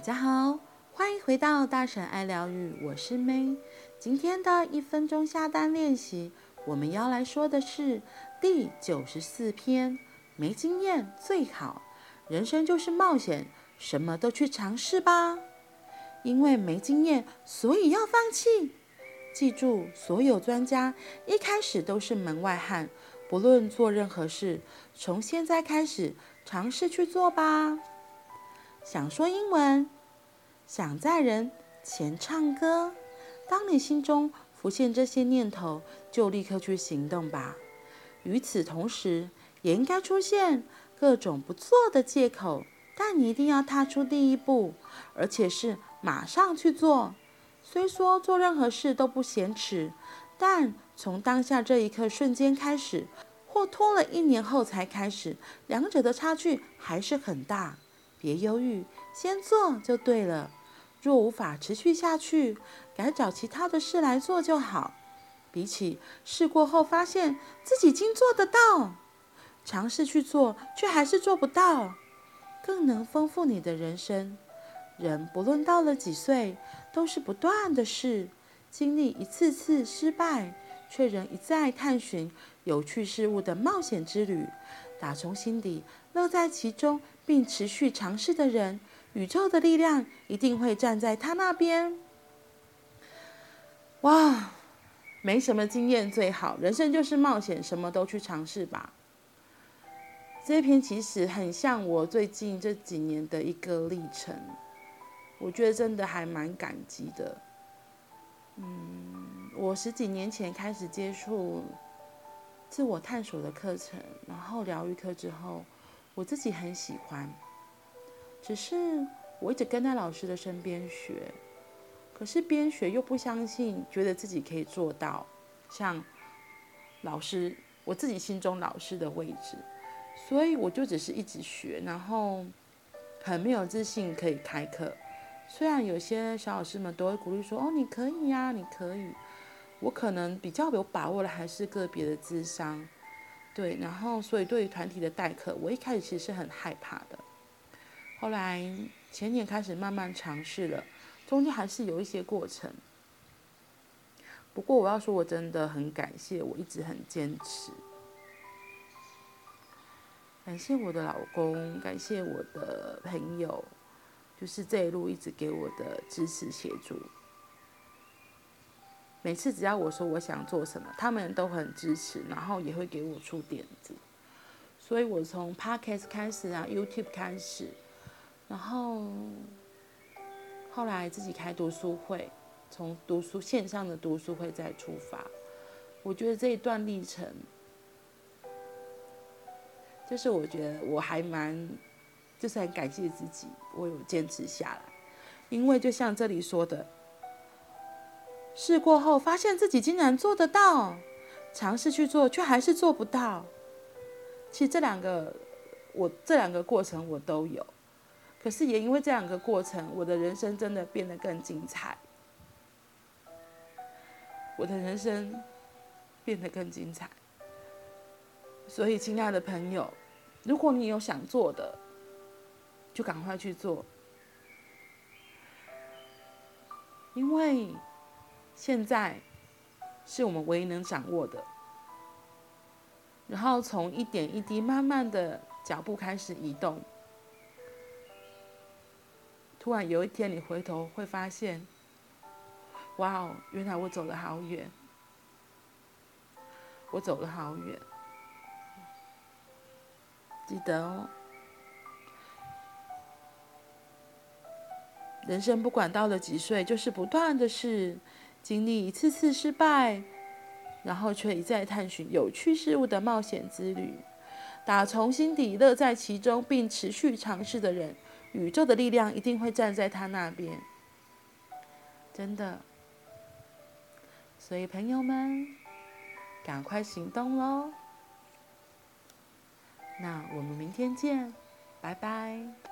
大家好，欢迎回到大婶爱疗愈，我是 May。今天的一分钟下单练习，我们要来说的是第九十四篇：没经验最好，人生就是冒险，什么都去尝试吧。因为没经验，所以要放弃。记住，所有专家一开始都是门外汉，不论做任何事，从现在开始尝试去做吧。想说英文，想在人前唱歌。当你心中浮现这些念头，就立刻去行动吧。与此同时，也应该出现各种不做的借口，但你一定要踏出第一步，而且是马上去做。虽说做任何事都不嫌迟，但从当下这一刻瞬间开始，或拖了一年后才开始，两者的差距还是很大。别犹豫，先做就对了。若无法持续下去，改找其他的事来做就好。比起试过后发现自己竟做得到，尝试去做却还是做不到，更能丰富你的人生。人不论到了几岁，都是不断的试，经历一次次失败，却仍一再探寻有趣事物的冒险之旅。打从心底乐在其中，并持续尝试的人，宇宙的力量一定会站在他那边。哇，没什么经验最好，人生就是冒险，什么都去尝试吧。这篇其实很像我最近这几年的一个历程，我觉得真的还蛮感激的。嗯，我十几年前开始接触。自我探索的课程，然后疗愈课之后，我自己很喜欢。只是我一直跟在老师的身边学，可是边学又不相信，觉得自己可以做到像老师，我自己心中老师的位置，所以我就只是一直学，然后很没有自信可以开课。虽然有些小老师们都会鼓励说：“哦，你可以呀，你可以。”我可能比较有把握的还是个别的智商，对，然后所以对于团体的代课，我一开始其实是很害怕的。后来前年开始慢慢尝试了，中间还是有一些过程。不过我要说，我真的很感谢，我一直很坚持。感谢我的老公，感谢我的朋友，就是这一路一直给我的支持协助。每次只要我说我想做什么，他们都很支持，然后也会给我出点子。所以我从 Podcast 开始啊，YouTube 开始，然后后来自己开读书会，从读书线上的读书会再出发。我觉得这一段历程，就是我觉得我还蛮，就是很感谢自己，我有坚持下来，因为就像这里说的。试过后，发现自己竟然做得到，尝试去做，却还是做不到。其实这两个，我这两个过程我都有，可是也因为这两个过程，我的人生真的变得更精彩。我的人生变得更精彩。所以，亲爱的朋友，如果你有想做的，就赶快去做，因为。现在是我们唯一能掌握的，然后从一点一滴慢慢的脚步开始移动。突然有一天，你回头会发现，哇哦，原来我走了好远，我走了好远。记得哦。人生不管到了几岁，就是不断的是。经历一次次失败，然后却一再探寻有趣事物的冒险之旅，打从心底乐在其中并持续尝试的人，宇宙的力量一定会站在他那边。真的，所以朋友们，赶快行动喽！那我们明天见，拜拜。